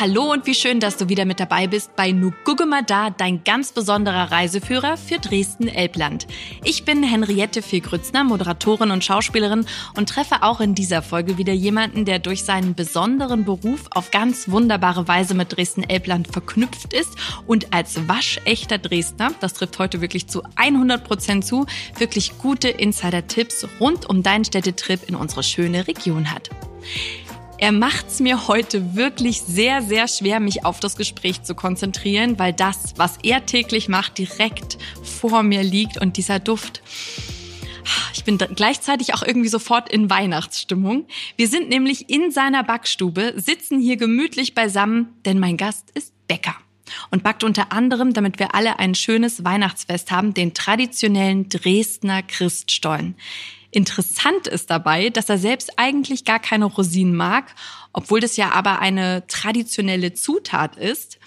Hallo und wie schön, dass du wieder mit dabei bist bei Nugugema da, dein ganz besonderer Reiseführer für Dresden-Elbland. Ich bin Henriette Fehlgrützner, Moderatorin und Schauspielerin und treffe auch in dieser Folge wieder jemanden, der durch seinen besonderen Beruf auf ganz wunderbare Weise mit Dresden-Elbland verknüpft ist und als waschechter Dresdner, das trifft heute wirklich zu 100 Prozent zu, wirklich gute Insider-Tipps rund um deinen Städtetrip in unsere schöne Region hat. Er macht's mir heute wirklich sehr, sehr schwer, mich auf das Gespräch zu konzentrieren, weil das, was er täglich macht, direkt vor mir liegt und dieser Duft. Ich bin gleichzeitig auch irgendwie sofort in Weihnachtsstimmung. Wir sind nämlich in seiner Backstube, sitzen hier gemütlich beisammen, denn mein Gast ist Bäcker und backt unter anderem, damit wir alle ein schönes Weihnachtsfest haben, den traditionellen Dresdner Christstollen. Interessant ist dabei, dass er selbst eigentlich gar keine Rosinen mag, obwohl das ja aber eine traditionelle Zutat ist.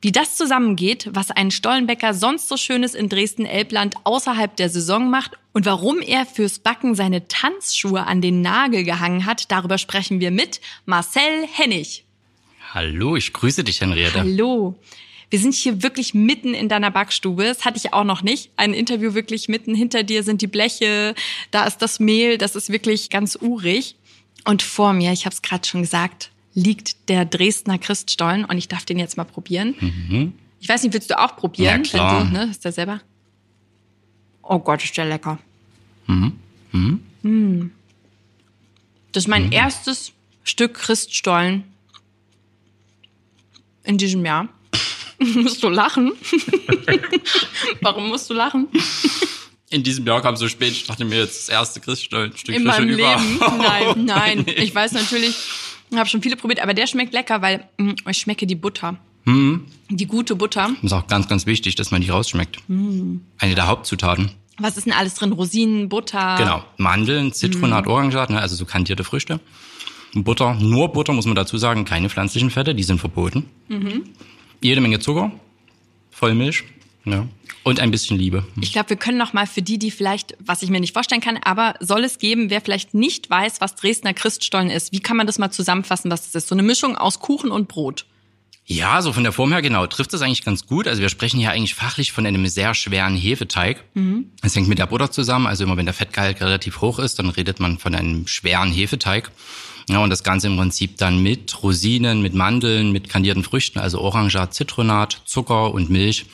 Wie das zusammengeht, was ein Stollenbäcker sonst so Schönes in Dresden-Elbland außerhalb der Saison macht und warum er fürs Backen seine Tanzschuhe an den Nagel gehangen hat, darüber sprechen wir mit Marcel Hennig. Hallo, ich grüße dich, Henriette. Hallo. Wir sind hier wirklich mitten in deiner Backstube. Das hatte ich auch noch nicht. Ein Interview wirklich mitten hinter dir sind die Bleche, da ist das Mehl, das ist wirklich ganz urig. Und vor mir, ich habe es gerade schon gesagt, liegt der Dresdner Christstollen und ich darf den jetzt mal probieren. Mhm. Ich weiß nicht, willst du auch probieren? Ja, klar. Du, ne, ist der selber? Oh Gott, ist der lecker. Mhm. Mhm. Mm. Das ist mein mhm. erstes Stück Christstollen in diesem Jahr. Musst du lachen? Warum musst du lachen? In diesem Jahr kam so spät, ich dachte mir jetzt das erste Christstollenstück In meinem über. Leben? Nein, nein. Ich weiß natürlich, ich habe schon viele probiert, aber der schmeckt lecker, weil mh, ich schmecke die Butter. Mhm. Die gute Butter. Das ist auch ganz, ganz wichtig, dass man die rausschmeckt. Mhm. Eine der Hauptzutaten. Was ist denn alles drin? Rosinen, Butter? Genau. Mandeln, Zitronat, mhm. Orangensaat, ne? also so kantierte Früchte. Butter, nur Butter muss man dazu sagen, keine pflanzlichen Fette, die sind verboten. Mhm jede Menge Zucker, Vollmilch, ja. Und ein bisschen Liebe. Ich glaube, wir können noch mal für die, die vielleicht, was ich mir nicht vorstellen kann, aber soll es geben, wer vielleicht nicht weiß, was Dresdner Christstollen ist. Wie kann man das mal zusammenfassen, was das ist? So eine Mischung aus Kuchen und Brot. Ja, so von der Form her genau trifft das eigentlich ganz gut. Also wir sprechen hier eigentlich fachlich von einem sehr schweren Hefeteig. Mhm. Es hängt mit der Butter zusammen. Also immer wenn der Fettgehalt relativ hoch ist, dann redet man von einem schweren Hefeteig. Ja, und das Ganze im Prinzip dann mit Rosinen, mit Mandeln, mit kandierten Früchten, also Orangat, Zitronat, Zucker und Milch.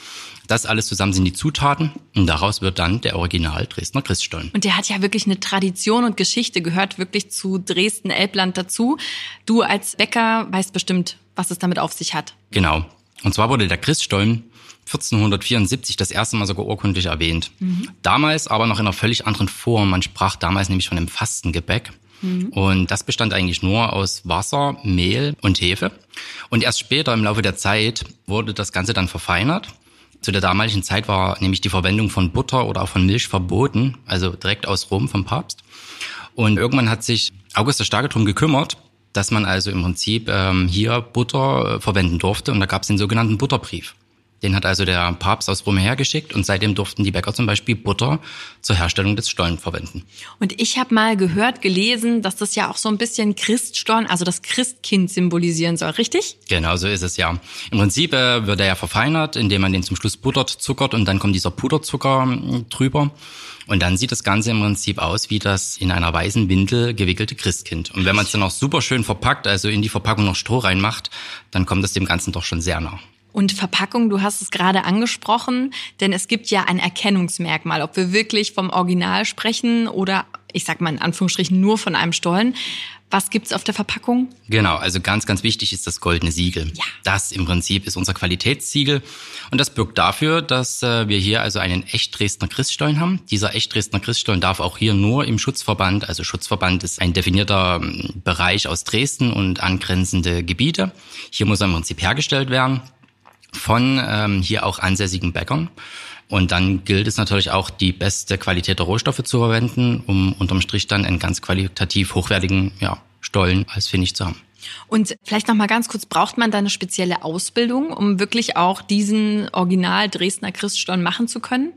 Das alles zusammen sind die Zutaten und daraus wird dann der Original Dresdner Christstollen. Und der hat ja wirklich eine Tradition und Geschichte, gehört wirklich zu Dresden-Elbland dazu. Du als Bäcker weißt bestimmt, was es damit auf sich hat. Genau. Und zwar wurde der Christstollen 1474 das erste Mal sogar urkundlich erwähnt. Mhm. Damals aber noch in einer völlig anderen Form. Man sprach damals nämlich von einem Fastengebäck. Mhm. Und das bestand eigentlich nur aus Wasser, Mehl und Hefe. Und erst später im Laufe der Zeit wurde das Ganze dann verfeinert. Zu der damaligen Zeit war nämlich die Verwendung von Butter oder auch von Milch verboten, also direkt aus Rom vom Papst. Und irgendwann hat sich August der Starke drum gekümmert, dass man also im Prinzip ähm, hier Butter äh, verwenden durfte. Und da gab es den sogenannten Butterbrief. Den hat also der Papst aus Rom hergeschickt und seitdem durften die Bäcker zum Beispiel Butter zur Herstellung des Stollen verwenden. Und ich habe mal gehört, gelesen, dass das ja auch so ein bisschen Christstollen, also das Christkind symbolisieren soll, richtig? Genau, so ist es ja. Im Prinzip äh, wird er ja verfeinert, indem man den zum Schluss buttert, zuckert und dann kommt dieser Puderzucker äh, drüber. Und dann sieht das Ganze im Prinzip aus wie das in einer weißen Windel gewickelte Christkind. Und wenn man es dann auch super schön verpackt, also in die Verpackung noch Stroh reinmacht, dann kommt es dem Ganzen doch schon sehr nah. Und Verpackung, du hast es gerade angesprochen, denn es gibt ja ein Erkennungsmerkmal, ob wir wirklich vom Original sprechen oder ich sag mal in Anführungsstrichen nur von einem Stollen. Was gibt's auf der Verpackung? Genau, also ganz, ganz wichtig ist das goldene Siegel. Ja. Das im Prinzip ist unser Qualitätssiegel und das birgt dafür, dass äh, wir hier also einen echt Dresdner Christstollen haben. Dieser echt Dresdner Christstollen darf auch hier nur im Schutzverband, also Schutzverband ist ein definierter ähm, Bereich aus Dresden und angrenzende Gebiete. Hier muss er im Prinzip hergestellt werden von ähm, hier auch ansässigen Bäckern. Und dann gilt es natürlich auch, die beste Qualität der Rohstoffe zu verwenden, um unterm Strich dann einen ganz qualitativ hochwertigen ja, Stollen als Finish zu haben. Und vielleicht noch mal ganz kurz, braucht man da eine spezielle Ausbildung, um wirklich auch diesen Original Dresdner Christstollen machen zu können?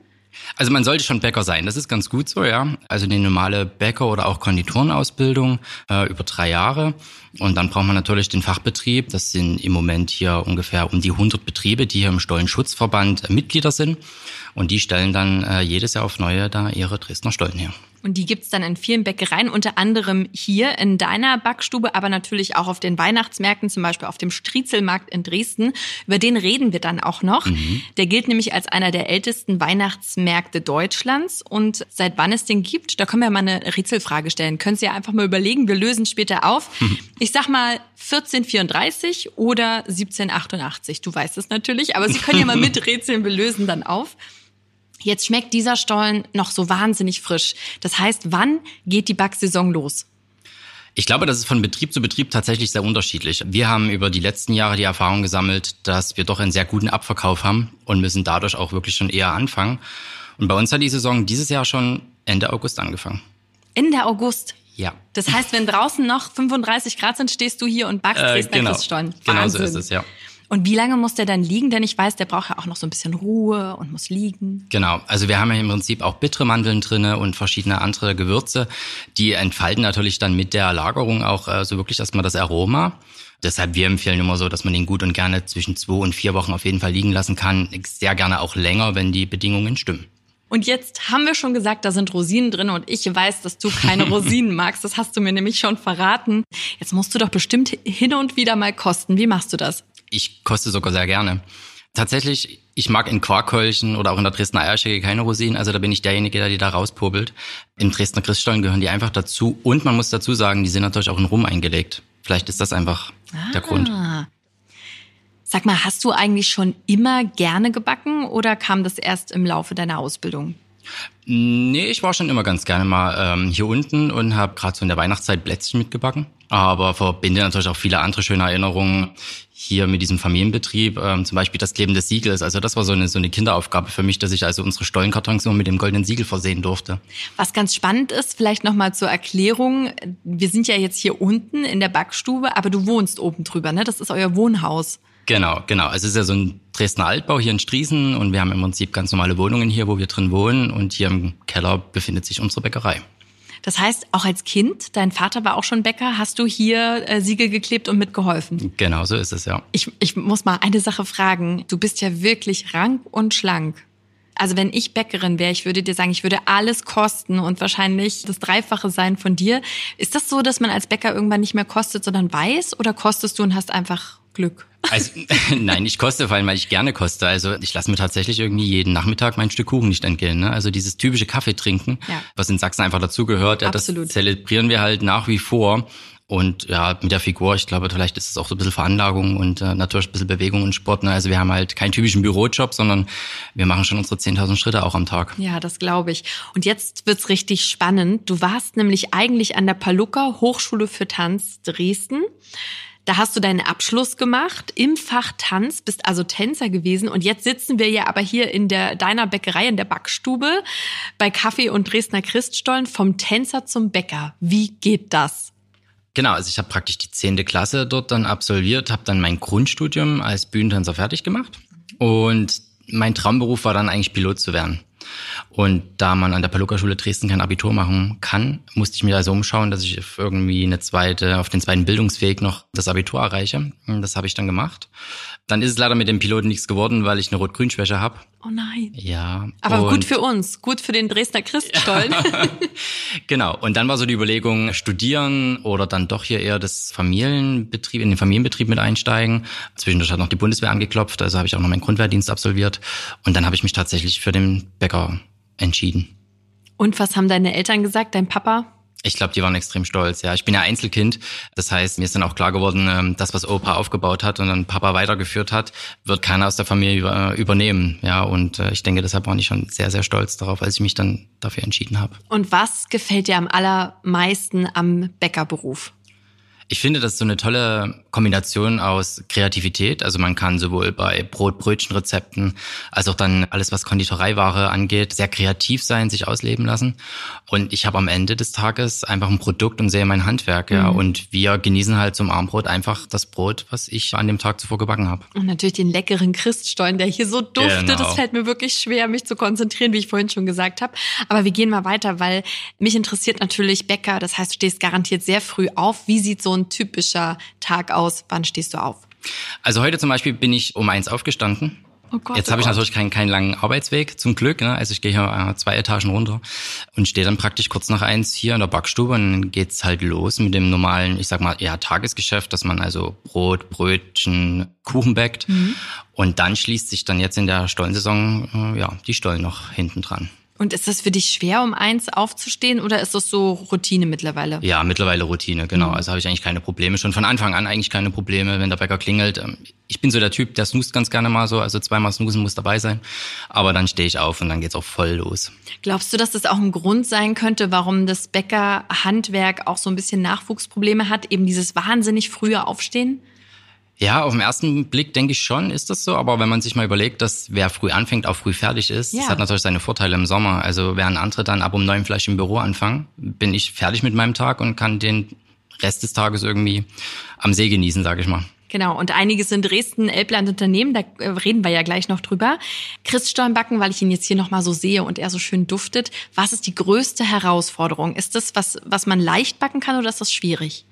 Also man sollte schon Bäcker sein, das ist ganz gut so, ja. Also eine normale Bäcker- oder auch Konditorenausbildung äh, über drei Jahre. Und dann braucht man natürlich den Fachbetrieb. Das sind im Moment hier ungefähr um die 100 Betriebe, die hier im Stollenschutzverband äh, Mitglieder sind. Und die stellen dann äh, jedes Jahr auf neue da ihre Dresdner Stollen her. Und die gibt's dann in vielen Bäckereien, unter anderem hier in deiner Backstube, aber natürlich auch auf den Weihnachtsmärkten, zum Beispiel auf dem Striezelmarkt in Dresden. Über den reden wir dann auch noch. Mhm. Der gilt nämlich als einer der ältesten Weihnachtsmärkte Deutschlands. Und seit wann es den gibt, da können wir mal eine Rätselfrage stellen. Können Sie ja einfach mal überlegen, wir lösen später auf. Mhm. Ich sag mal 1434 oder 1788. Du weißt es natürlich, aber Sie können ja mal mit Rätseln, wir lösen dann auf. Jetzt schmeckt dieser Stollen noch so wahnsinnig frisch. Das heißt, wann geht die Backsaison los? Ich glaube, das ist von Betrieb zu Betrieb tatsächlich sehr unterschiedlich. Wir haben über die letzten Jahre die Erfahrung gesammelt, dass wir doch einen sehr guten Abverkauf haben und müssen dadurch auch wirklich schon eher anfangen. Und bei uns hat die Saison dieses Jahr schon Ende August angefangen. Ende August? Ja. Das heißt, wenn draußen noch 35 Grad sind, stehst du hier und backst äh, genau. Genau so ist es, ja. Und wie lange muss der dann liegen? Denn ich weiß, der braucht ja auch noch so ein bisschen Ruhe und muss liegen. Genau. Also wir haben ja im Prinzip auch bittere Mandeln drinne und verschiedene andere Gewürze. Die entfalten natürlich dann mit der Lagerung auch äh, so wirklich erstmal das Aroma. Deshalb, wir empfehlen immer so, dass man den gut und gerne zwischen zwei und vier Wochen auf jeden Fall liegen lassen kann. Sehr gerne auch länger, wenn die Bedingungen stimmen. Und jetzt haben wir schon gesagt, da sind Rosinen drin und ich weiß, dass du keine Rosinen magst. Das hast du mir nämlich schon verraten. Jetzt musst du doch bestimmt hin und wieder mal kosten. Wie machst du das? Ich koste sogar sehr gerne. Tatsächlich, ich mag in Quarkhäulchen oder auch in der Dresdner Eierschecke keine Rosinen, also da bin ich derjenige, der die da rauspobelt. Im Dresdner Christstollen gehören die einfach dazu und man muss dazu sagen, die sind natürlich auch in Rum eingelegt. Vielleicht ist das einfach ah. der Grund. Sag mal, hast du eigentlich schon immer gerne gebacken oder kam das erst im Laufe deiner Ausbildung? Nee, ich war schon immer ganz gerne mal ähm, hier unten und habe gerade so in der Weihnachtszeit Plätzchen mitgebacken. Aber verbinde natürlich auch viele andere schöne Erinnerungen hier mit diesem Familienbetrieb. Ähm, zum Beispiel das Kleben des Siegels. Also das war so eine, so eine Kinderaufgabe für mich, dass ich also unsere Stollenkartons immer mit dem goldenen Siegel versehen durfte. Was ganz spannend ist, vielleicht nochmal zur Erklärung. Wir sind ja jetzt hier unten in der Backstube, aber du wohnst oben drüber, ne? Das ist euer Wohnhaus. Genau, genau. Also es ist ja so ein Dresdner Altbau hier in Striesen und wir haben im Prinzip ganz normale Wohnungen hier, wo wir drin wohnen und hier im Keller befindet sich unsere Bäckerei. Das heißt, auch als Kind, dein Vater war auch schon Bäcker, hast du hier äh, Siegel geklebt und mitgeholfen? Genau, so ist es, ja. Ich, ich muss mal eine Sache fragen. Du bist ja wirklich rank und schlank. Also wenn ich Bäckerin wäre, ich würde dir sagen, ich würde alles kosten und wahrscheinlich das Dreifache sein von dir. Ist das so, dass man als Bäcker irgendwann nicht mehr kostet, sondern weiß? Oder kostest du und hast einfach Glück? Also, nein, ich koste, vor allem, weil ich gerne koste. Also ich lasse mir tatsächlich irgendwie jeden Nachmittag mein Stück Kuchen nicht entgehen. Ne? Also dieses typische Kaffee trinken, ja. was in Sachsen einfach dazugehört, ja, das zelebrieren wir halt nach wie vor. Und ja, mit der Figur, ich glaube, vielleicht ist es auch so ein bisschen Veranlagung und äh, natürlich ein bisschen Bewegung und Sport. Ne? Also wir haben halt keinen typischen Bürojob, sondern wir machen schon unsere 10.000 Schritte auch am Tag. Ja, das glaube ich. Und jetzt wird's richtig spannend. Du warst nämlich eigentlich an der Paluca Hochschule für Tanz Dresden. Da hast du deinen Abschluss gemacht im Fach Tanz, bist also Tänzer gewesen und jetzt sitzen wir ja aber hier in der deiner Bäckerei in der Backstube bei Kaffee und Dresdner Christstollen vom Tänzer zum Bäcker. Wie geht das? Genau, also ich habe praktisch die zehnte Klasse dort dann absolviert, habe dann mein Grundstudium als Bühnentänzer fertig gemacht und mein Traumberuf war dann eigentlich Pilot zu werden. Und da man an der Paluca-Schule Dresden kein Abitur machen kann, musste ich mir also umschauen, dass ich irgendwie eine zweite, auf den zweiten Bildungsweg noch das Abitur erreiche. Das habe ich dann gemacht. Dann ist es leider mit dem Piloten nichts geworden, weil ich eine Rot-Grün-Schwäche habe. Oh nein. Ja. Aber gut für uns, gut für den Dresdner Christstollen. genau. Und dann war so die Überlegung, studieren oder dann doch hier eher das Familienbetrieb, in den Familienbetrieb mit einsteigen. Zwischendurch hat noch die Bundeswehr angeklopft, also habe ich auch noch meinen Grundwehrdienst absolviert. Und dann habe ich mich tatsächlich für den Bäcker entschieden. Und was haben deine Eltern gesagt, dein Papa? Ich glaube, die waren extrem stolz. Ja, ich bin ja Einzelkind. Das heißt, mir ist dann auch klar geworden, ähm, das, was Opa aufgebaut hat und dann Papa weitergeführt hat, wird keiner aus der Familie übernehmen. Ja, und äh, ich denke, deshalb war ich schon sehr, sehr stolz darauf, als ich mich dann dafür entschieden habe. Und was gefällt dir am allermeisten am Bäckerberuf? Ich finde, das ist so eine tolle Kombination aus Kreativität. Also man kann sowohl bei Brot, Brötchen, Rezepten als auch dann alles, was Konditoreiware angeht, sehr kreativ sein, sich ausleben lassen. Und ich habe am Ende des Tages einfach ein Produkt und sehe mein Handwerk. Ja. Mhm. Und wir genießen halt zum Armbrot einfach das Brot, was ich an dem Tag zuvor gebacken habe. Und natürlich den leckeren Christstollen, der hier so duftet. Genau. Das fällt mir wirklich schwer, mich zu konzentrieren, wie ich vorhin schon gesagt habe. Aber wir gehen mal weiter, weil mich interessiert natürlich Bäcker. Das heißt, du stehst garantiert sehr früh auf. Wie sieht so ein typischer Tag aus? Wann stehst du auf? Also heute zum Beispiel bin ich um eins aufgestanden. Oh Gott, Jetzt oh habe ich natürlich keinen, keinen langen Arbeitsweg, zum Glück. Ne? Also ich gehe hier äh, zwei Etagen runter und stehe dann praktisch kurz nach eins hier in der Backstube und dann geht's halt los mit dem normalen, ich sag mal, ja, Tagesgeschäft, dass man also Brot, Brötchen, Kuchen backt. Mhm. Und dann schließt sich dann jetzt in der Stollensaison äh, ja, die Stollen noch hinten dran. Und ist das für dich schwer, um eins aufzustehen oder ist das so Routine mittlerweile? Ja, mittlerweile Routine, genau. Mhm. Also habe ich eigentlich keine Probleme. Schon von Anfang an eigentlich keine Probleme, wenn der Bäcker klingelt. Ähm, ich bin so der Typ, der snoost ganz gerne mal so, also zweimal snoosen muss dabei sein. Aber dann stehe ich auf und dann geht's auch voll los. Glaubst du, dass das auch ein Grund sein könnte, warum das Bäckerhandwerk auch so ein bisschen Nachwuchsprobleme hat? Eben dieses wahnsinnig frühe Aufstehen? Ja, auf den ersten Blick denke ich schon, ist das so. Aber wenn man sich mal überlegt, dass wer früh anfängt, auch früh fertig ist, ja. das hat natürlich seine Vorteile im Sommer. Also während andere dann ab um neun vielleicht im Büro anfangen, bin ich fertig mit meinem Tag und kann den Rest des Tages irgendwie am See genießen, sage ich mal. Genau, und einiges in Dresden, Elbland Unternehmen, da äh, reden wir ja gleich noch drüber. Christstollenbacken, weil ich ihn jetzt hier nochmal so sehe und er so schön duftet. Was ist die größte Herausforderung? Ist das was, was man leicht backen kann oder ist das schwierig?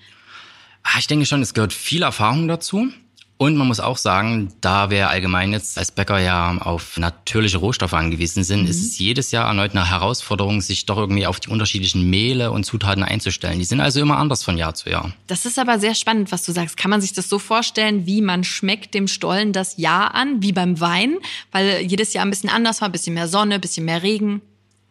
Ah, ich denke schon, es gehört viel Erfahrung dazu. Und man muss auch sagen, da wir allgemein jetzt als Bäcker ja auf natürliche Rohstoffe angewiesen sind, mhm. ist es jedes Jahr erneut eine Herausforderung, sich doch irgendwie auf die unterschiedlichen Mehle und Zutaten einzustellen. Die sind also immer anders von Jahr zu Jahr. Das ist aber sehr spannend, was du sagst. Kann man sich das so vorstellen, wie man schmeckt dem Stollen das Jahr an, wie beim Wein? Weil jedes Jahr ein bisschen anders war, ein bisschen mehr Sonne, ein bisschen mehr Regen.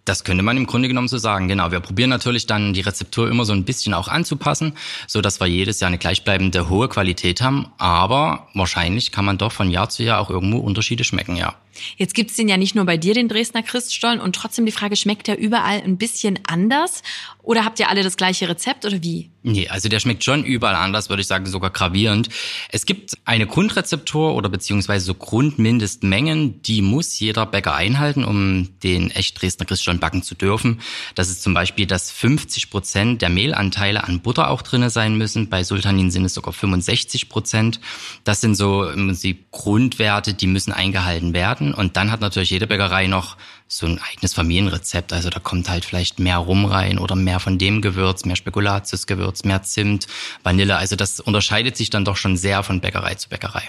Das könnte man im Grunde genommen so sagen. Genau. Wir probieren natürlich dann die Rezeptur immer so ein bisschen auch anzupassen, so dass wir jedes Jahr eine gleichbleibende hohe Qualität haben. Aber wahrscheinlich kann man doch von Jahr zu Jahr auch irgendwo Unterschiede schmecken, ja. Jetzt gibt's den ja nicht nur bei dir, den Dresdner Christstollen, und trotzdem die Frage, schmeckt der überall ein bisschen anders? Oder habt ihr alle das gleiche Rezept oder wie? Nee, also der schmeckt schon überall anders, würde ich sagen, sogar gravierend. Es gibt eine Grundrezeptur oder beziehungsweise so Grundmindestmengen, die muss jeder Bäcker einhalten, um den echt Dresdner Christstollen backen zu dürfen. Das ist zum Beispiel, dass 50 Prozent der Mehlanteile an Butter auch drinne sein müssen. Bei Sultanin sind es sogar 65 Prozent. Das sind so im Prinzip Grundwerte, die müssen eingehalten werden. Und dann hat natürlich jede Bäckerei noch so ein eigenes Familienrezept. Also da kommt halt vielleicht mehr Rum rein oder mehr von dem Gewürz, mehr Spekulatiusgewürz, mehr Zimt, Vanille. Also das unterscheidet sich dann doch schon sehr von Bäckerei zu Bäckerei.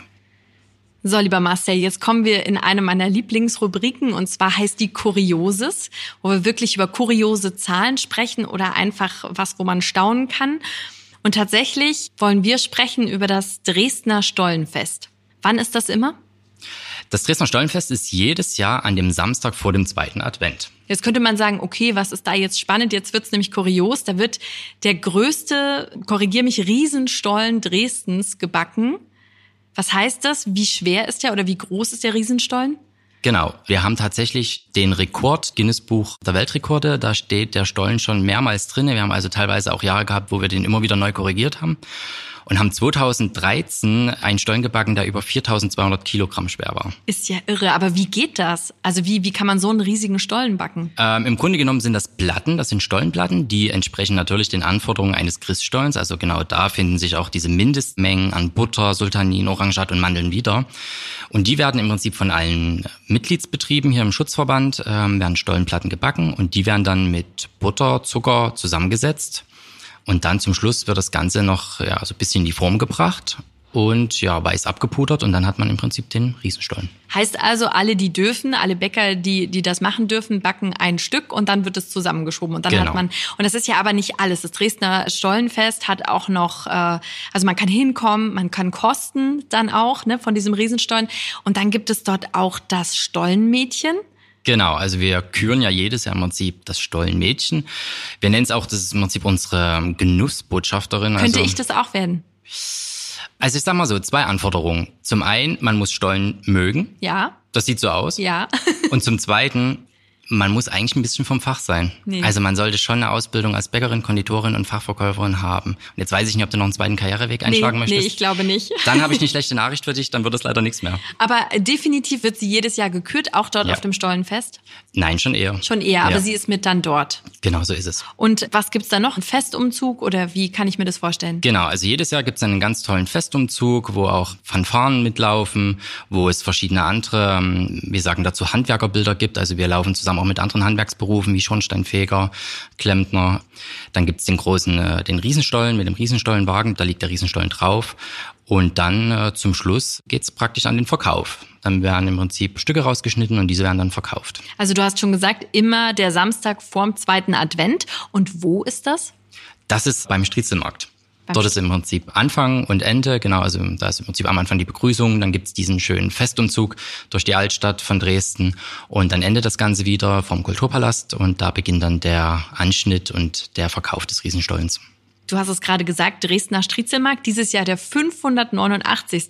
So, lieber Marcel, jetzt kommen wir in eine meiner Lieblingsrubriken und zwar heißt die Kurioses, wo wir wirklich über kuriose Zahlen sprechen oder einfach was, wo man staunen kann. Und tatsächlich wollen wir sprechen über das Dresdner Stollenfest. Wann ist das immer? Das Dresdner Stollenfest ist jedes Jahr an dem Samstag vor dem zweiten Advent. Jetzt könnte man sagen, okay, was ist da jetzt spannend? Jetzt wird's nämlich kurios. Da wird der größte, korrigier mich, Riesenstollen Dresdens gebacken. Was heißt das? Wie schwer ist der oder wie groß ist der Riesenstollen? Genau, wir haben tatsächlich den Rekord Guinness Buch der Weltrekorde. Da steht der Stollen schon mehrmals drin. Wir haben also teilweise auch Jahre gehabt, wo wir den immer wieder neu korrigiert haben und haben 2013 einen Stollen gebacken, der über 4200 Kilogramm schwer war. Ist ja irre, aber wie geht das? Also wie, wie kann man so einen riesigen Stollen backen? Ähm, Im Grunde genommen sind das Platten, das sind Stollenplatten, die entsprechen natürlich den Anforderungen eines Christstollens. Also genau da finden sich auch diese Mindestmengen an Butter, Sultanin, Orangat und Mandeln wieder. Und die werden im Prinzip von allen Mitgliedsbetrieben hier im Schutzverband, ähm, werden Stollenplatten gebacken und die werden dann mit Butter, Zucker zusammengesetzt und dann zum Schluss wird das Ganze noch ja, so ein bisschen in die Form gebracht und ja, weiß abgepudert und dann hat man im Prinzip den Riesenstollen. Heißt also, alle, die dürfen, alle Bäcker, die, die das machen dürfen, backen ein Stück und dann wird es zusammengeschoben und dann genau. hat man, und das ist ja aber nicht alles. Das Dresdner Stollenfest hat auch noch, äh, also man kann hinkommen, man kann kosten dann auch, ne, von diesem Riesenstollen und dann gibt es dort auch das Stollenmädchen. Genau, also wir küren ja jedes Jahr im Prinzip das Stollenmädchen. Wir nennen es auch, das ist im Prinzip unsere Genussbotschafterin. Könnte also, ich das auch werden? Also ich sag mal so, zwei Anforderungen. Zum einen, man muss Stollen mögen. Ja. Das sieht so aus. Ja. Und zum zweiten, man muss eigentlich ein bisschen vom Fach sein. Nee. Also man sollte schon eine Ausbildung als Bäckerin, Konditorin und Fachverkäuferin haben. Und jetzt weiß ich nicht, ob du noch einen zweiten Karriereweg einschlagen nee, möchtest. Nee, ich glaube nicht. Dann habe ich eine schlechte Nachricht für dich, dann wird es leider nichts mehr. Aber definitiv wird sie jedes Jahr gekürt, auch dort ja. auf dem Stollenfest? Nein, schon eher. Schon eher, aber ja. sie ist mit dann dort. Genau, so ist es. Und was gibt's da noch? Ein Festumzug oder wie kann ich mir das vorstellen? Genau, also jedes Jahr gibt's einen ganz tollen Festumzug, wo auch Fanfaren mitlaufen, wo es verschiedene andere, ähm, wir sagen dazu Handwerkerbilder gibt. Also wir laufen zusammen auch mit anderen Handwerksberufen wie Schornsteinfeger, Klempner. Dann gibt's den großen, äh, den Riesenstollen mit dem Riesenstollenwagen, da liegt der Riesenstollen drauf. Und dann äh, zum Schluss geht's praktisch an den Verkauf. Dann werden im Prinzip Stücke rausgeschnitten und diese werden dann verkauft. Also du hast schon gesagt, immer der Samstag vorm zweiten Advent. Und wo ist das? Das ist beim Striezelmarkt. Dort ist im Prinzip Anfang und Ende, genau, also da ist im Prinzip am Anfang die Begrüßung, dann gibt's diesen schönen Festumzug durch die Altstadt von Dresden und dann endet das Ganze wieder vom Kulturpalast und da beginnt dann der Anschnitt und der Verkauf des Riesenstollens. Du hast es gerade gesagt, Dresdner Striezelmarkt, dieses Jahr der 589.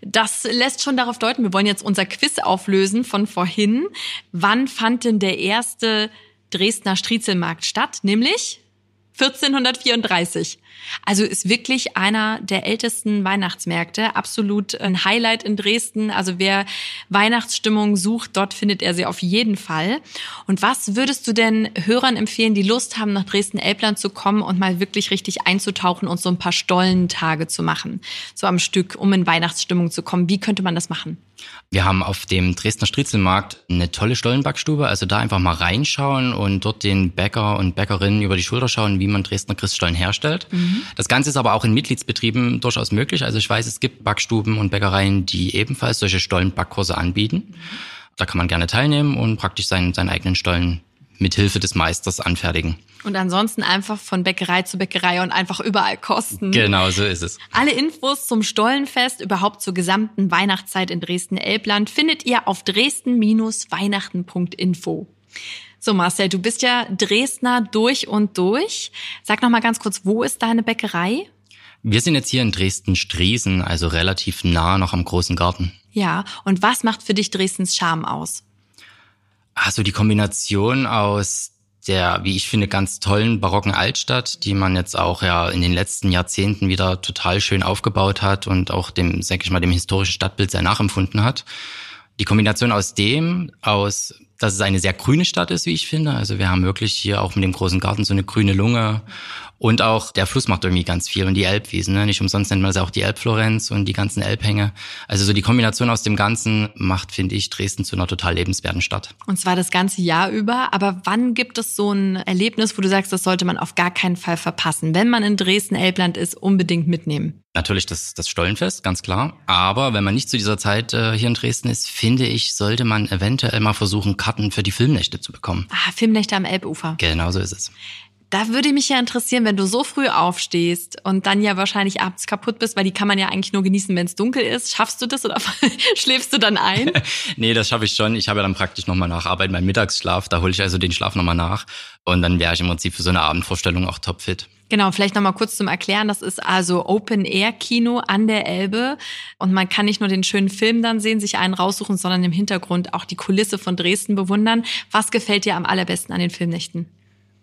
Das lässt schon darauf deuten, wir wollen jetzt unser Quiz auflösen von vorhin. Wann fand denn der erste Dresdner Striezelmarkt statt? Nämlich 1434. Also ist wirklich einer der ältesten Weihnachtsmärkte. Absolut ein Highlight in Dresden. Also wer Weihnachtsstimmung sucht, dort findet er sie auf jeden Fall. Und was würdest du denn Hörern empfehlen, die Lust haben, nach Dresden-Elbland zu kommen und mal wirklich richtig einzutauchen und so ein paar Stollentage zu machen? So am Stück, um in Weihnachtsstimmung zu kommen. Wie könnte man das machen? Wir haben auf dem Dresdner Striezelmarkt eine tolle Stollenbackstube. Also da einfach mal reinschauen und dort den Bäcker und Bäckerinnen über die Schulter schauen, wie man Dresdner Christstollen herstellt. Mhm. Das Ganze ist aber auch in Mitgliedsbetrieben durchaus möglich. Also ich weiß, es gibt Backstuben und Bäckereien, die ebenfalls solche Stollenbackkurse anbieten. Mhm. Da kann man gerne teilnehmen und praktisch seinen, seinen eigenen Stollen mit Hilfe des Meisters anfertigen. Und ansonsten einfach von Bäckerei zu Bäckerei und einfach überall kosten. Genau, so ist es. Alle Infos zum Stollenfest, überhaupt zur gesamten Weihnachtszeit in Dresden-Elbland findet ihr auf dresden-weihnachten.info. So Marcel, du bist ja Dresdner durch und durch. Sag noch mal ganz kurz, wo ist deine Bäckerei? Wir sind jetzt hier in Dresden-Striesen, also relativ nah noch am großen Garten. Ja, und was macht für dich Dresdens Charme aus? Also die Kombination aus der, wie ich finde, ganz tollen barocken Altstadt, die man jetzt auch ja in den letzten Jahrzehnten wieder total schön aufgebaut hat und auch dem, sag ich mal, dem historischen Stadtbild sehr nachempfunden hat. Die Kombination aus dem, aus, dass es eine sehr grüne Stadt ist, wie ich finde. Also wir haben wirklich hier auch mit dem großen Garten so eine grüne Lunge und auch der Fluss macht irgendwie ganz viel und die Elbwiesen. Ne? Nicht umsonst nennt man es auch die Elbflorenz und die ganzen Elbhänge. Also so die Kombination aus dem Ganzen macht, finde ich, Dresden zu einer total lebenswerten Stadt. Und zwar das ganze Jahr über. Aber wann gibt es so ein Erlebnis, wo du sagst, das sollte man auf gar keinen Fall verpassen? Wenn man in Dresden-Elbland ist, unbedingt mitnehmen. Natürlich das, das Stollenfest, ganz klar. Aber wenn man nicht zu dieser Zeit äh, hier in Dresden ist, finde ich, sollte man eventuell mal versuchen, Karten für die Filmnächte zu bekommen. Ah, Filmnächte am Elbufer. Genau so ist es. Da würde mich ja interessieren, wenn du so früh aufstehst und dann ja wahrscheinlich abends kaputt bist, weil die kann man ja eigentlich nur genießen, wenn es dunkel ist. Schaffst du das oder schläfst du dann ein? nee, das schaffe ich schon. Ich habe ja dann praktisch nochmal nach Arbeit meinen Mittagsschlaf. Da hole ich also den Schlaf nochmal nach. Und dann wäre ich im Prinzip für so eine Abendvorstellung auch topfit. Genau, vielleicht nochmal kurz zum Erklären. Das ist also Open-Air-Kino an der Elbe. Und man kann nicht nur den schönen Film dann sehen, sich einen raussuchen, sondern im Hintergrund auch die Kulisse von Dresden bewundern. Was gefällt dir am allerbesten an den Filmnächten?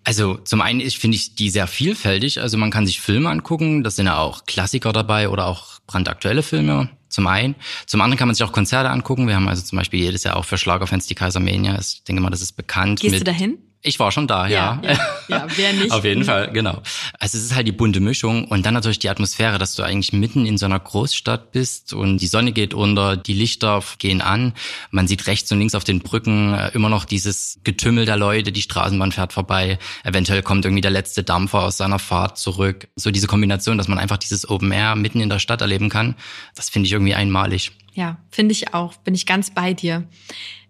Also zum einen ist, finde ich die sehr vielfältig. Also man kann sich Filme angucken, das sind ja auch Klassiker dabei oder auch brandaktuelle Filme. Zum einen. Zum anderen kann man sich auch Konzerte angucken. Wir haben also zum Beispiel jedes Jahr auch für Schlagerfans die Kaisermania. Ich denke mal, das ist bekannt. Gehst du dahin? Ich war schon da, ja. Ja, ja, ja wer nicht? Auf jeden Fall, genau. Also es ist halt die bunte Mischung und dann natürlich die Atmosphäre, dass du eigentlich mitten in so einer Großstadt bist und die Sonne geht unter, die Lichter gehen an, man sieht rechts und links auf den Brücken äh, immer noch dieses Getümmel der Leute, die Straßenbahn fährt vorbei, eventuell kommt irgendwie der letzte Dampfer aus seiner Fahrt zurück. So diese Kombination, dass man einfach dieses Open Air mitten in der Stadt erleben kann, das finde ich irgendwie einmalig. Ja, finde ich auch. Bin ich ganz bei dir.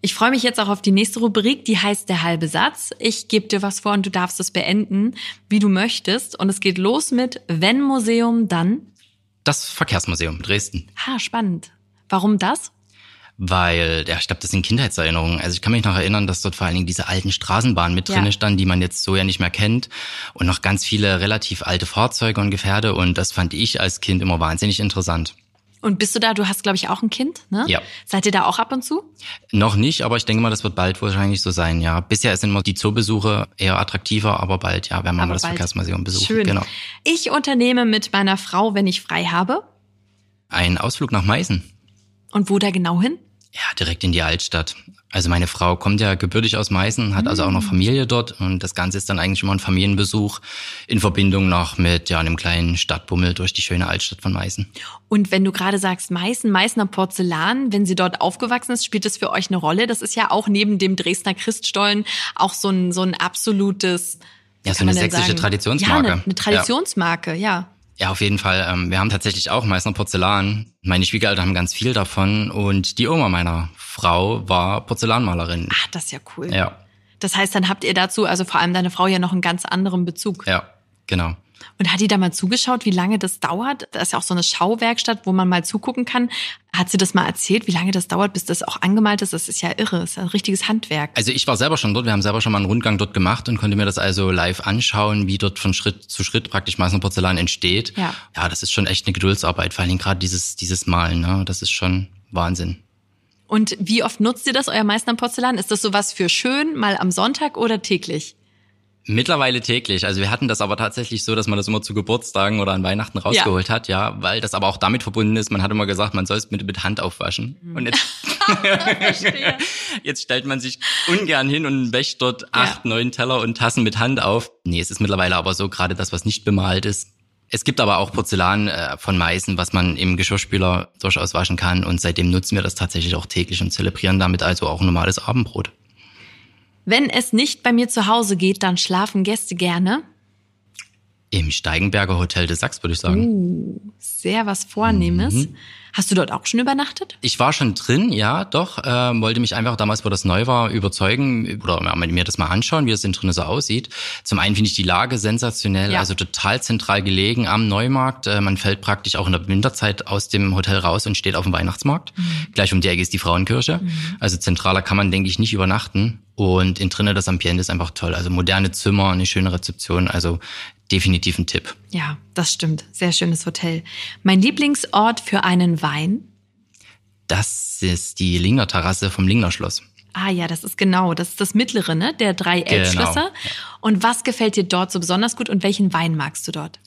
Ich freue mich jetzt auch auf die nächste Rubrik, die heißt der halbe Satz. Ich gebe dir was vor und du darfst es beenden, wie du möchtest. Und es geht los mit Wenn Museum, dann? Das Verkehrsmuseum Dresden. Ha, spannend. Warum das? Weil, ja, ich glaube, das sind Kindheitserinnerungen. Also ich kann mich noch erinnern, dass dort vor allen Dingen diese alten Straßenbahnen mit drin ja. standen, die man jetzt so ja nicht mehr kennt. Und noch ganz viele relativ alte Fahrzeuge und Gefährde. Und das fand ich als Kind immer wahnsinnig interessant. Und bist du da, du hast, glaube ich, auch ein Kind, ne? Ja. Seid ihr da auch ab und zu? Noch nicht, aber ich denke mal, das wird bald wahrscheinlich so sein, ja. Bisher sind immer die Zoobesuche eher attraktiver, aber bald, ja, werden wir Aber mal das bald. Verkehrsmuseum besuchen. Schön. Genau. Ich unternehme mit meiner Frau, wenn ich frei habe. Ein Ausflug nach Meißen. Und wo da genau hin? Ja, direkt in die Altstadt. Also meine Frau kommt ja gebürtig aus Meißen, hat also auch Mm. noch Familie dort und das Ganze ist dann eigentlich immer ein Familienbesuch in Verbindung noch mit ja einem kleinen Stadtbummel durch die schöne Altstadt von Meißen. Und wenn du gerade sagst Meißen, Meißner Porzellan, wenn sie dort aufgewachsen ist, spielt das für euch eine Rolle? Das ist ja auch neben dem Dresdner Christstollen auch so ein, so ein absolutes, Ja, so eine sächsische sagen? Traditionsmarke. Ja, eine, eine Traditionsmarke, ja. Ja, auf jeden Fall. Ähm, Wir haben tatsächlich auch Meißner Porzellan. Meine Schwiegereltern haben ganz viel davon und die Oma meiner Frau war Porzellanmalerin. Ach, das ist ja cool. Ja, Das heißt, dann habt ihr dazu, also vor allem deine Frau ja noch einen ganz anderen Bezug. ja, genau. Und hat die da mal zugeschaut, wie lange das dauert? Da ist ja auch so eine Schauwerkstatt, wo man mal zugucken kann. Hat sie das mal erzählt, wie lange das dauert, bis das auch angemalt ist? Das ist ja irre, das ist ein richtiges Handwerk. Also ich war selber schon dort, wir haben selber schon mal einen Rundgang dort gemacht und konnte mir das also live anschauen, wie dort von Schritt zu Schritt praktisch Meißner Porzellan entsteht. Ja. ja, das ist schon echt eine Geduldsarbeit, vor allen Dingen gerade dieses, dieses Malen, ne? das ist schon Wahnsinn. Und wie oft nutzt ihr das, euer Meißner Porzellan? Ist das sowas für schön, mal am Sonntag oder täglich? Mittlerweile täglich. Also wir hatten das aber tatsächlich so, dass man das immer zu Geburtstagen oder an Weihnachten rausgeholt hat, ja, weil das aber auch damit verbunden ist, man hat immer gesagt, man soll es mit, mit Hand aufwaschen. Mhm. Und jetzt, jetzt stellt man sich ungern hin und wäscht dort acht, neun Teller und Tassen mit Hand auf. Nee, es ist mittlerweile aber so, gerade das, was nicht bemalt ist. Es gibt aber auch Porzellan äh, von Meißen, was man im Geschirrspüler durchaus waschen kann. Und seitdem nutzen wir das tatsächlich auch täglich und zelebrieren damit also auch normales Abendbrot. Wenn es nicht bei mir zu Hause geht, dann schlafen Gäste gerne. Im Steigenberger Hotel de Sachs, würde ich sagen. Uh, sehr was Vornehmes. Mhm. Hast du dort auch schon übernachtet? Ich war schon drin, ja, doch. Äh, wollte mich einfach damals, wo das neu war, überzeugen oder ja, mir das mal anschauen, wie das denn drin so aussieht. Zum einen finde ich die Lage sensationell, Ja. also total zentral gelegen am Neumarkt. Äh, man fällt praktisch auch in der Winterzeit aus dem Hotel raus und steht auf dem Weihnachtsmarkt. Gleich um die Ecke ist die Frauenkirche. Also zentraler kann man, denke ich, nicht übernachten. Und in drinnen das Ambiente ist einfach toll. Also moderne Zimmer, eine schöne Rezeption. Also definitiv ein Tipp. Ja, das stimmt. Sehr schönes Hotel. Mein Lieblingsort für einen Wein? Das ist die Lingner Terrasse vom Lingner Schloss. Ah ja, das ist genau, das ist das mittlere, ne? Der drei Genau. Elbschlösser. Und was gefällt dir dort so besonders gut und welchen Wein magst du dort?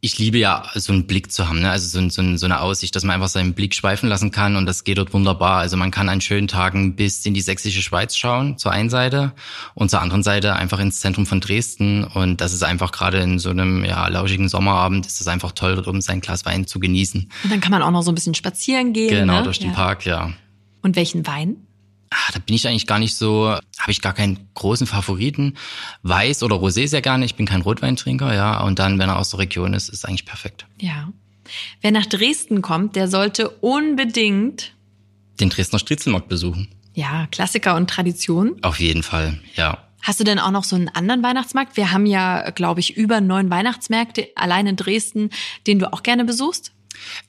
Ich liebe ja so einen Blick zu haben, ne? also so, so, so eine Aussicht, dass man einfach seinen Blick schweifen lassen kann und das geht dort wunderbar. Also man kann an schönen Tagen bis in die sächsische Schweiz schauen, zur einen Seite und zur anderen Seite einfach ins Zentrum von Dresden und das ist einfach gerade in so einem ja, lauschigen Sommerabend ist es einfach toll, dort oben sein Glas Wein zu genießen. Und dann kann man auch noch so ein bisschen spazieren gehen. Genau, ne? durch den ja. Park, ja. Und welchen Wein? Ah, da bin ich eigentlich gar nicht so, habe ich gar keinen großen Favoriten. Weiß oder Rosé sehr gerne. Ich bin kein Rotweintrinker, ja. Und dann, wenn er aus der Region ist, ist eigentlich perfekt. Ja. Wer nach Dresden kommt, der sollte unbedingt, Den Dresdner Striezelmarkt besuchen. ja, Klassiker und Tradition. Auf jeden Fall, ja. Hast du denn auch noch so einen anderen Weihnachtsmarkt? Wir haben ja, glaube ich, über neun Weihnachtsmärkte allein in Dresden, den du auch gerne besuchst.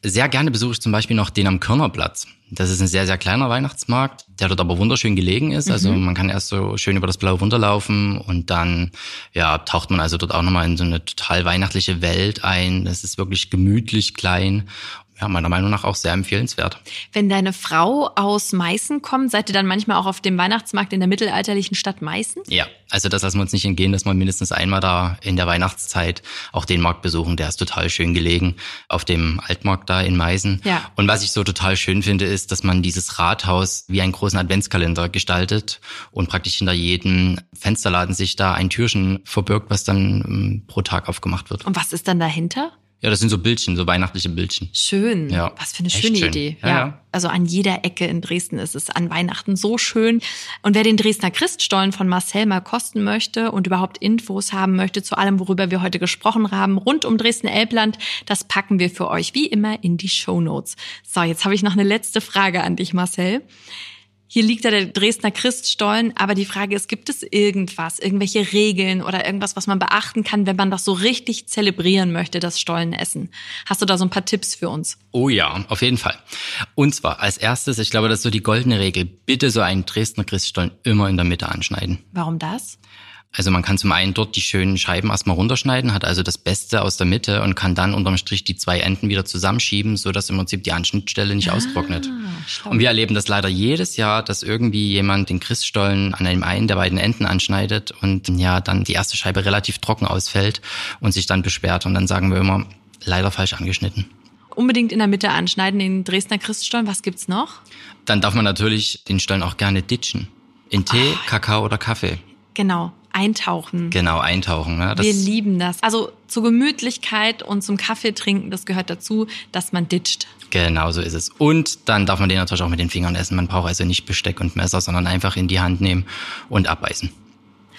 Sehr gerne besuche ich zum Beispiel noch den am Körnerplatz. Das ist ein sehr, sehr kleiner Weihnachtsmarkt, der dort aber wunderschön gelegen ist. Also man kann erst so schön über das Blaue runterlaufen und dann ja, taucht man also dort auch nochmal in so eine total weihnachtliche Welt ein. Das ist wirklich gemütlich klein. Ja, meiner Meinung nach auch sehr empfehlenswert. Wenn deine Frau aus Meißen kommt, seid ihr dann manchmal auch auf dem Weihnachtsmarkt in der mittelalterlichen Stadt Meißen? Ja, also das lassen wir uns nicht entgehen, dass wir mindestens einmal da in der Weihnachtszeit auch den Markt besuchen. Der ist total schön gelegen auf dem Altmarkt da in Meißen. Ja. Und was ich so total schön finde, ist, dass man dieses Rathaus wie einen großen Adventskalender gestaltet und praktisch hinter jedem Fensterladen sich da ein Türchen verbirgt, was dann ähm, pro Tag aufgemacht wird. Und was ist dann dahinter? Ja, das sind so Bildchen, so weihnachtliche Bildchen. Schön. Ja. Was für eine Echt schöne schön. Idee. Ja, ja. Also an jeder Ecke in Dresden ist es an Weihnachten so schön. Und wer den Dresdner Christstollen von Marcel mal kosten möchte und überhaupt Infos haben möchte zu allem, worüber wir heute gesprochen haben, rund um Dresden-Elbland, das packen wir für euch wie immer in die Shownotes. So, jetzt habe ich noch eine letzte Frage an dich, Marcel. Hier liegt ja der Dresdner Christstollen, aber die Frage ist, gibt es irgendwas, irgendwelche Regeln oder irgendwas, was man beachten kann, wenn man das so richtig zelebrieren möchte, das Stollenessen? Hast du da so ein paar Tipps für uns? Oh ja, auf jeden Fall. Und zwar als erstes, ich glaube, das ist so die goldene Regel. Bitte so einen Dresdner Christstollen immer in der Mitte anschneiden. Warum das? Also man kann zum einen dort die schönen Scheiben erstmal runterschneiden, hat also das Beste aus der Mitte und kann dann unterm Strich die zwei Enden wieder zusammenschieben, so dass im Prinzip die Anschnittstelle nicht ah, austrocknet. Schau. Und wir erleben das leider jedes Jahr, dass irgendwie jemand den Christstollen an einem einen der beiden Enden anschneidet und ja, dann die erste Scheibe relativ trocken ausfällt und sich dann beschwert. Und dann sagen wir immer, leider falsch angeschnitten. Unbedingt in der Mitte anschneiden, den Dresdner Christstollen. Was gibt's noch? Dann darf man natürlich den Stollen auch gerne ditchen. In Tee, oh. Kakao oder Kaffee. Genau eintauchen. Genau, eintauchen. Ne? Wir lieben das. Also zur Gemütlichkeit und zum Kaffee trinken, das gehört dazu, dass man ditcht. Genau, so ist es. Und dann darf man den natürlich auch mit den Fingern essen. Man braucht also nicht Besteck und Messer, sondern einfach in die Hand nehmen und abbeißen.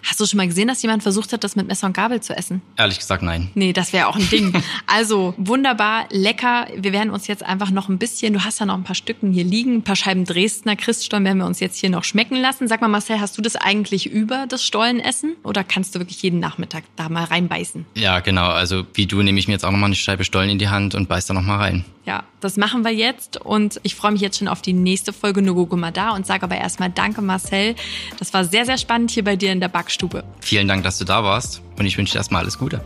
Hast du schon mal gesehen, dass jemand versucht hat, das mit Messer und Gabel zu essen? Ehrlich gesagt, nein. Nee, das wäre auch ein Ding. Also wunderbar, lecker. Wir werden uns jetzt einfach noch ein bisschen, du hast ja noch ein paar Stücken hier liegen, ein paar Scheiben Dresdner Christstollen werden wir uns jetzt hier noch schmecken lassen. Sag mal, Marcel, hast du das eigentlich über das Stollenessen oder kannst du wirklich jeden Nachmittag da mal reinbeißen? Ja, genau. Also wie du nehme ich mir jetzt auch noch mal eine Scheibe Stollen in die Hand und beiß da noch mal rein. Ja, das machen wir jetzt und ich freue mich jetzt schon auf die nächste Folge Nogoguma da und sage aber erstmal Danke, Marcel. Das war sehr, sehr spannend hier bei dir in der Backstube. Vielen Dank, dass du da warst und ich wünsche dir erstmal alles Gute.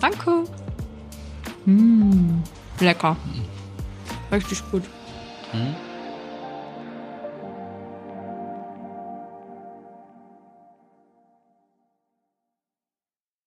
Danke. Mmh, lecker. Richtig gut. Mhm.